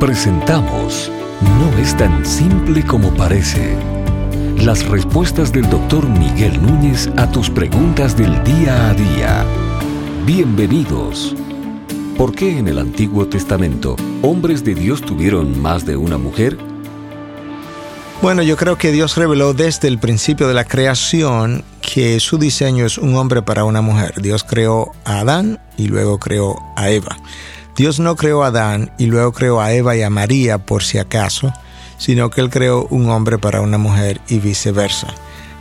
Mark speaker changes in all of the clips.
Speaker 1: Presentamos No es tan simple como parece. Las respuestas del doctor Miguel Núñez a tus preguntas del día a día. Bienvenidos. ¿Por qué en el Antiguo Testamento hombres de Dios tuvieron más de una mujer?
Speaker 2: Bueno, yo creo que Dios reveló desde el principio de la creación que su diseño es un hombre para una mujer. Dios creó a Adán y luego creó a Eva. Dios no creó a Adán y luego creó a Eva y a María por si acaso, sino que Él creó un hombre para una mujer y viceversa.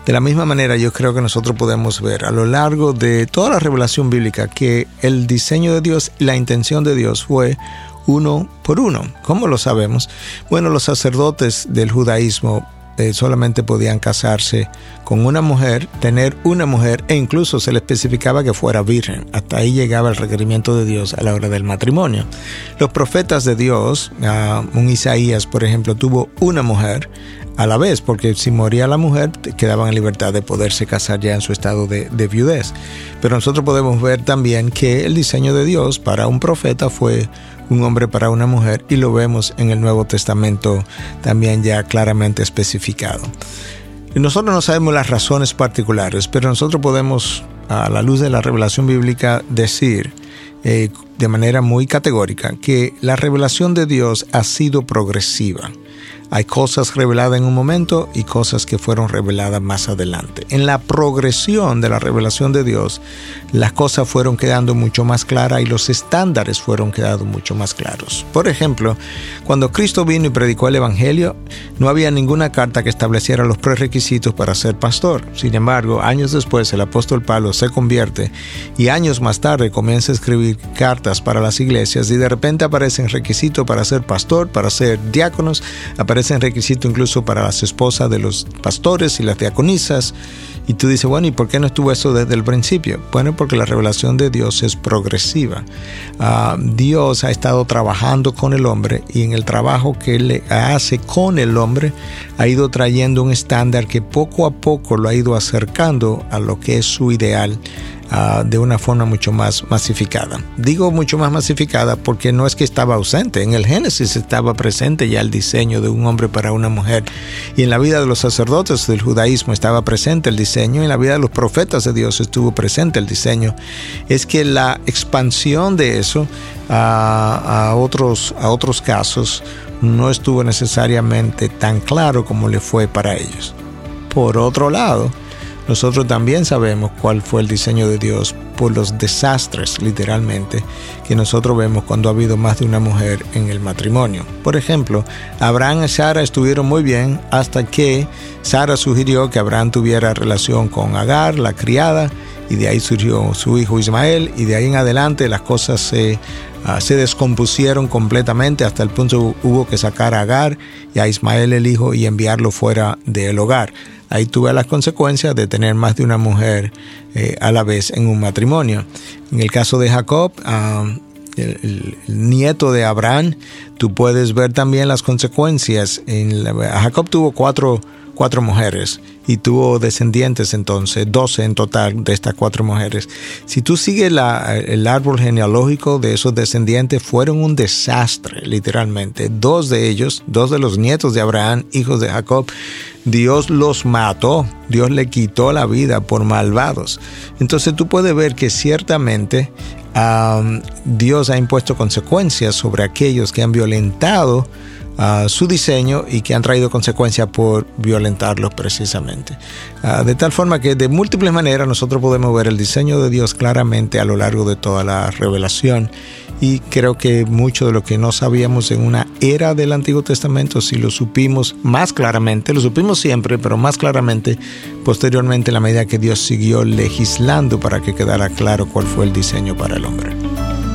Speaker 2: De la misma manera yo creo que nosotros podemos ver a lo largo de toda la revelación bíblica que el diseño de Dios y la intención de Dios fue uno por uno. ¿Cómo lo sabemos? Bueno, los sacerdotes del judaísmo eh, solamente podían casarse con una mujer, tener una mujer e incluso se le especificaba que fuera virgen. Hasta ahí llegaba el requerimiento de Dios a la hora del matrimonio. Los profetas de Dios, uh, un Isaías por ejemplo, tuvo una mujer a la vez, porque si moría la mujer quedaban en libertad de poderse casar ya en su estado de, viudez. Pero nosotros podemos ver también que el diseño de Dios para un profeta fue un hombre para una mujer y lo vemos en el Nuevo Testamento también ya claramente especificado. nosotros no sabemos las razones particulares, pero nosotros podemos, a la luz de la revelación bíblica, decir eh, de manera muy categórica que la revelación de Dios ha sido progresiva. Hay cosas reveladas en un momento y cosas que fueron reveladas más adelante. En la progresión de la revelación de Dios, las cosas fueron quedando mucho más claras y los estándares fueron quedando mucho más claros. Por ejemplo, cuando Cristo vino y predicó el Evangelio, no había ninguna carta que estableciera los prerequisitos para ser pastor. Sin embargo, años después el apóstol Pablo se convierte y años más tarde comienza a escribir cartas para las iglesias y de repente aparecen requisitos para ser pastor, para ser diáconos, aparecen requisitos incluso para las esposas de los pastores y las diaconisas. Y tú dices, bueno, ¿y por qué no estuvo eso desde el principio? Bueno, porque la revelación de Dios es progresiva. Uh, Dios ha estado trabajando con el hombre y en el trabajo que Él hace con el hombre ha ido trayendo un estándar que poco a poco lo ha ido acercando a lo que es su ideal uh, de una forma mucho más masificada. Digo mucho más masificada porque no es que estaba ausente, en el Génesis estaba presente ya el diseño de un hombre para una mujer y en la vida de los sacerdotes del judaísmo estaba presente el diseño, y en la vida de los profetas de Dios estuvo presente el diseño. Es que la expansión de eso a, a otros, a otros casos no estuvo necesariamente tan claro como le fue para ellos. Por otro lado, nosotros también sabemos cuál fue el diseño de Dios por los desastres, literalmente, que nosotros vemos cuando ha habido más de una mujer en el matrimonio. Por ejemplo, Abraham y Sara estuvieron muy bien hasta que Sara sugirió que Abraham tuviera relación con Agar, la criada, y de ahí surgió su hijo Ismael, y de ahí en adelante las cosas se, uh, se descompusieron completamente hasta el punto hubo que sacar a Agar y a Ismael el hijo y enviarlo fuera del hogar ahí tuve las consecuencias de tener más de una mujer eh, a la vez en un matrimonio. En el caso de Jacob, um, el, nieto de Abraham, tú puedes ver también las consecuencias. En Jacob tuvo cuatro, cuatro mujeres y tuvo descendientes entonces, 12 en total de estas cuatro mujeres. Si tú sigues el árbol genealógico de esos descendientes, fueron un desastre, literalmente. Dos de ellos, dos de los nietos de Abraham, hijos de Jacob, Dios los mató, Dios le quitó la vida por malvados. Entonces tú puedes ver que ciertamente Dios ha impuesto consecuencias sobre aquellos que han violentado uh, su diseño y que han traído consecuencias por violentarlos precisamente. Uh, de tal forma que de múltiples maneras nosotros podemos ver el diseño de Dios claramente a lo largo de toda la revelación y creo que mucho de lo que no sabíamos en una era del Antiguo Testamento, si lo supimos más claramente, lo supimos siempre, pero más claramente posteriormente en la medida que Dios siguió legislando para que quedara claro cuál fue el diseño para el hombre.